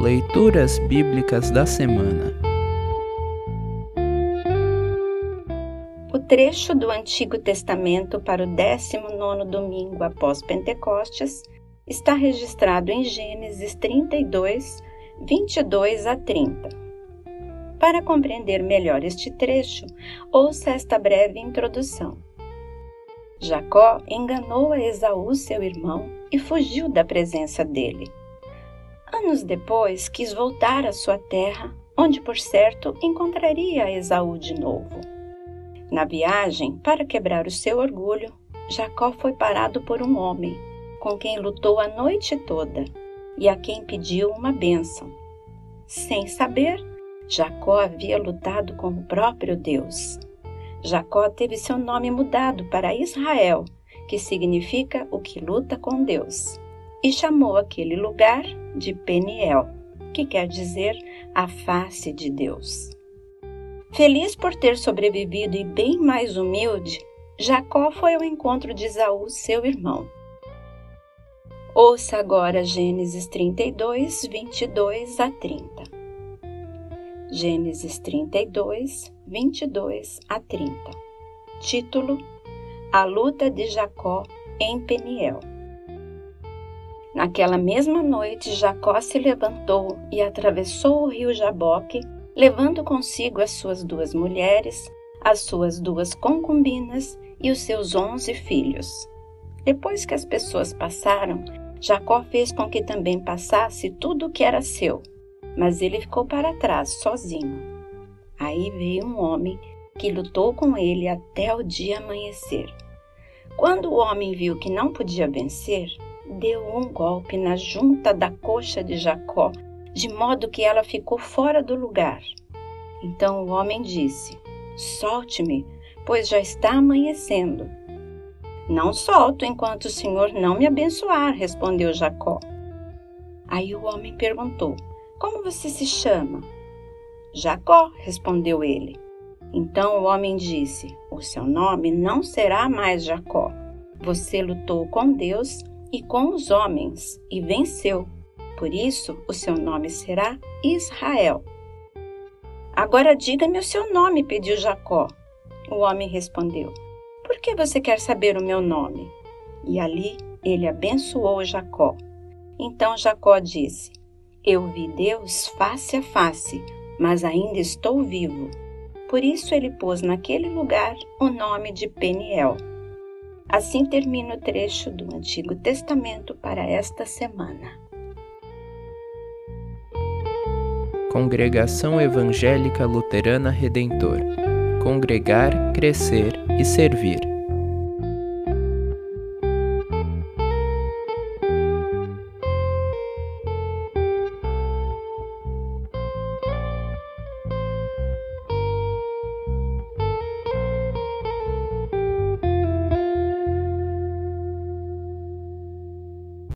Leituras Bíblicas da Semana O trecho do Antigo Testamento para o 19 domingo após Pentecostes está registrado em Gênesis 32, 22 a 30. Para compreender melhor este trecho, ouça esta breve introdução. Jacó enganou a Esaú, seu irmão, e fugiu da presença dele. Anos depois, quis voltar à sua terra, onde, por certo, encontraria Esaú de novo. Na viagem, para quebrar o seu orgulho, Jacó foi parado por um homem, com quem lutou a noite toda e a quem pediu uma bênção. Sem saber, Jacó havia lutado com o próprio Deus. Jacó teve seu nome mudado para Israel, que significa o que luta com Deus e chamou aquele lugar de Peniel, que quer dizer a face de Deus. Feliz por ter sobrevivido e bem mais humilde, Jacó foi ao encontro de Esaú, seu irmão. Ouça agora Gênesis 32, 22 a 30. Gênesis 32, 22 a 30. Título: A luta de Jacó em Peniel. Naquela mesma noite, Jacó se levantou e atravessou o rio Jaboque, levando consigo as suas duas mulheres, as suas duas concubinas e os seus onze filhos. Depois que as pessoas passaram, Jacó fez com que também passasse tudo o que era seu, mas ele ficou para trás, sozinho. Aí veio um homem que lutou com ele até o dia amanhecer. Quando o homem viu que não podia vencer, deu um golpe na junta da coxa de Jacó, de modo que ela ficou fora do lugar. Então o homem disse: Solte-me, pois já está amanhecendo. Não solto enquanto o Senhor não me abençoar, respondeu Jacó. Aí o homem perguntou: Como você se chama? Jacó, respondeu ele. Então o homem disse: O seu nome não será mais Jacó. Você lutou com Deus e com os homens, e venceu. Por isso o seu nome será Israel. Agora diga-me o seu nome, pediu Jacó. O homem respondeu: Por que você quer saber o meu nome? E ali ele abençoou Jacó. Então Jacó disse: Eu vi Deus face a face, mas ainda estou vivo. Por isso ele pôs naquele lugar o nome de Peniel Assim termina o trecho do Antigo Testamento para esta semana. Congregação Evangélica Luterana Redentor Congregar, Crescer e Servir.